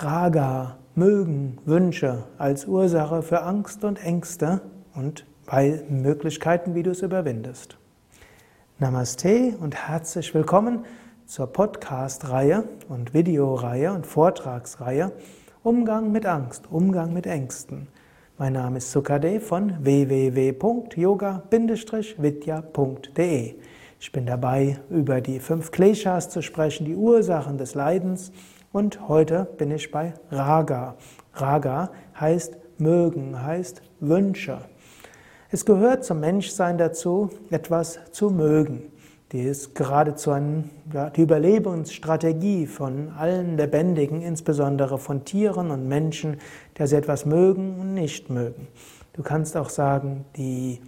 Raga, Mögen, Wünsche als Ursache für Angst und Ängste und bei Möglichkeiten, wie du es überwindest. Namaste und herzlich willkommen zur Podcast-Reihe und Videoreihe und Vortragsreihe Umgang mit Angst, Umgang mit Ängsten. Mein Name ist Sukade von www.yoga-vidya.de. Ich bin dabei, über die fünf Kleshas zu sprechen, die Ursachen des Leidens und heute bin ich bei Raga. Raga heißt mögen, heißt Wünsche. Es gehört zum Menschsein dazu, etwas zu mögen. Die ist geradezu eine, ja, die Überlebensstrategie von allen Lebendigen, insbesondere von Tieren und Menschen, der sie etwas mögen und nicht mögen. Du kannst auch sagen, die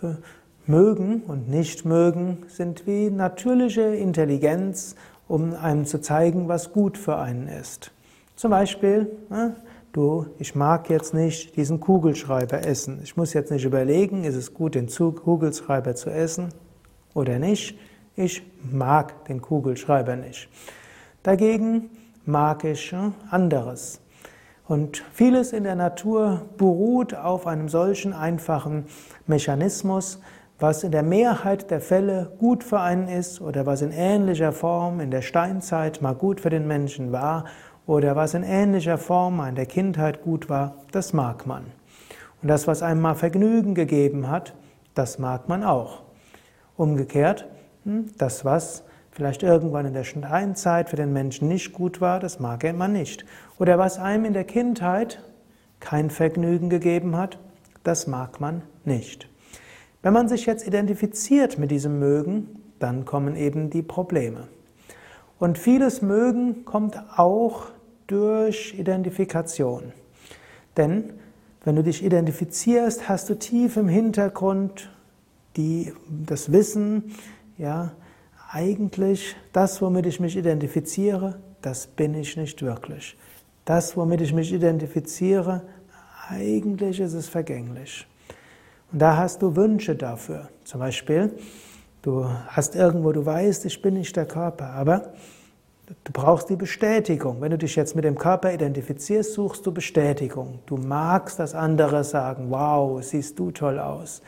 äh, mögen und nicht mögen sind wie natürliche Intelligenz um einem zu zeigen, was gut für einen ist. Zum Beispiel, ne, du, ich mag jetzt nicht diesen Kugelschreiber essen. Ich muss jetzt nicht überlegen, ist es gut, den Kugelschreiber zu essen oder nicht. Ich mag den Kugelschreiber nicht. Dagegen mag ich ne, anderes. Und vieles in der Natur beruht auf einem solchen einfachen Mechanismus, was in der Mehrheit der Fälle gut für einen ist oder was in ähnlicher Form in der Steinzeit mal gut für den Menschen war oder was in ähnlicher Form in der Kindheit gut war, das mag man. Und das, was einem mal Vergnügen gegeben hat, das mag man auch. Umgekehrt, hm, das, was vielleicht irgendwann in der Steinzeit für den Menschen nicht gut war, das mag er immer nicht. Oder was einem in der Kindheit kein Vergnügen gegeben hat, das mag man nicht. Wenn man sich jetzt identifiziert mit diesem Mögen, dann kommen eben die Probleme. Und vieles Mögen kommt auch durch Identifikation. Denn wenn du dich identifizierst, hast du tief im Hintergrund die, das Wissen, ja, eigentlich das, womit ich mich identifiziere, das bin ich nicht wirklich. Das, womit ich mich identifiziere, eigentlich ist es vergänglich. Und da hast du Wünsche dafür. Zum Beispiel, du hast irgendwo, du weißt, ich bin nicht der Körper, aber du brauchst die Bestätigung. Wenn du dich jetzt mit dem Körper identifizierst, suchst du Bestätigung. Du magst, dass andere sagen, wow, siehst du toll aus.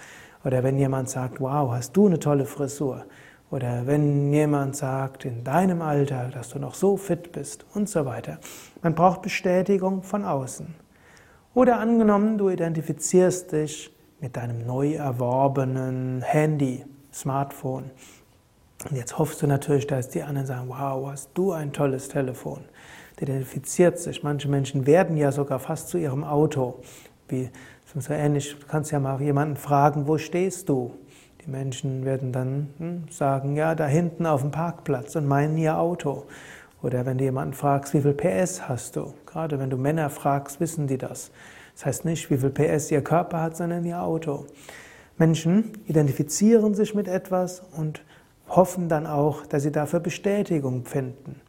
Oder wenn jemand sagt, wow, hast du eine tolle Frisur. Oder wenn jemand sagt, in deinem Alter, dass du noch so fit bist und so weiter. Man braucht Bestätigung von außen. Oder angenommen, du identifizierst dich mit deinem neu erworbenen Handy, Smartphone. Und jetzt hoffst du natürlich, dass die anderen sagen, wow, hast du ein tolles Telefon. Der identifiziert sich. Manche Menschen werden ja sogar fast zu ihrem Auto. Wie, so ähnlich, du kannst ja mal jemanden fragen, wo stehst du? Die Menschen werden dann hm, sagen, ja, da hinten auf dem Parkplatz und meinen ihr Auto. Oder wenn du jemanden fragst, wie viel PS hast du? Gerade wenn du Männer fragst, wissen die das. Das heißt nicht, wie viel PS ihr Körper hat, sondern ihr Auto. Menschen identifizieren sich mit etwas und hoffen dann auch, dass sie dafür Bestätigung finden.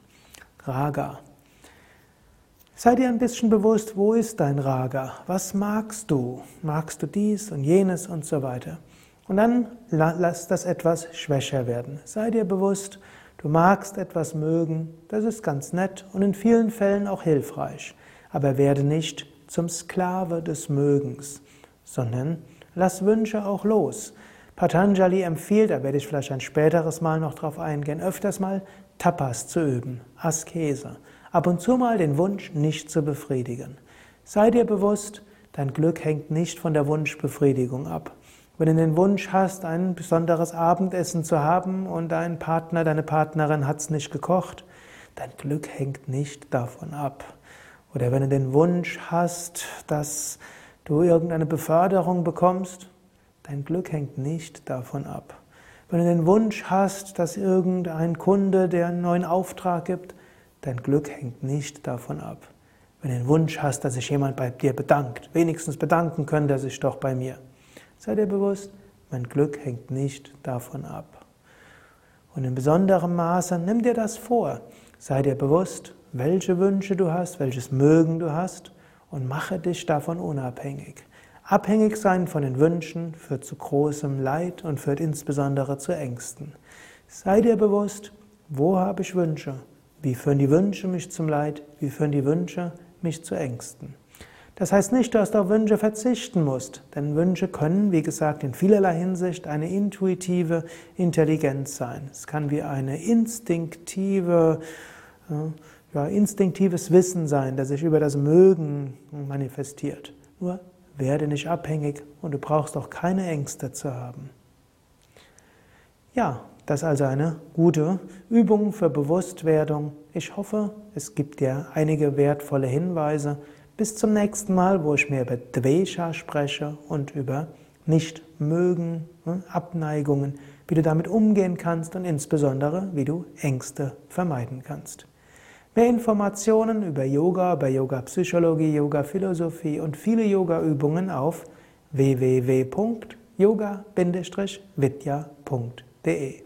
Raga. Sei dir ein bisschen bewusst, wo ist dein Raga? Was magst du? Magst du dies und jenes und so weiter? Und dann lass das etwas schwächer werden. Sei dir bewusst, du magst etwas mögen, das ist ganz nett und in vielen Fällen auch hilfreich. Aber werde nicht zum Sklave des Mögens, sondern lass Wünsche auch los. Patanjali empfiehlt, da werde ich vielleicht ein späteres Mal noch drauf eingehen, öfters mal Tapas zu üben, Askese. Ab und zu mal den Wunsch nicht zu befriedigen. Sei dir bewusst, dein Glück hängt nicht von der Wunschbefriedigung ab. Wenn du den Wunsch hast, ein besonderes Abendessen zu haben und dein Partner, deine Partnerin hat es nicht gekocht, dein Glück hängt nicht davon ab. Oder wenn du den Wunsch hast, dass du irgendeine Beförderung bekommst, dein Glück hängt nicht davon ab. Wenn du den Wunsch hast, dass irgendein Kunde dir einen neuen Auftrag gibt, dein Glück hängt nicht davon ab. Wenn du den Wunsch hast, dass sich jemand bei dir bedankt, wenigstens bedanken könnte er sich doch bei mir. Sei dir bewusst, mein Glück hängt nicht davon ab. Und in besonderem Maße nimm dir das vor. Sei dir bewusst, welche Wünsche du hast, welches Mögen du hast und mache dich davon unabhängig. Abhängig sein von den Wünschen führt zu großem Leid und führt insbesondere zu Ängsten. Sei dir bewusst, wo habe ich Wünsche? Wie führen die Wünsche mich zum Leid? Wie führen die Wünsche mich zu Ängsten? Das heißt nicht, dass du auf Wünsche verzichten musst, denn Wünsche können, wie gesagt, in vielerlei Hinsicht eine intuitive Intelligenz sein. Es kann wie eine instinktive, ja, instinktives Wissen sein, das sich über das Mögen manifestiert. Nur werde nicht abhängig und du brauchst auch keine Ängste zu haben. Ja, das ist also eine gute Übung für Bewusstwerdung. Ich hoffe, es gibt dir einige wertvolle Hinweise. Bis zum nächsten Mal, wo ich mehr über Dvesha spreche und über Nichtmögen, ne, Abneigungen, wie du damit umgehen kannst und insbesondere, wie du Ängste vermeiden kannst. Mehr Informationen über Yoga, über Yoga-Psychologie, Yoga-Philosophie und viele Yoga-Übungen auf www.yoga-vidya.de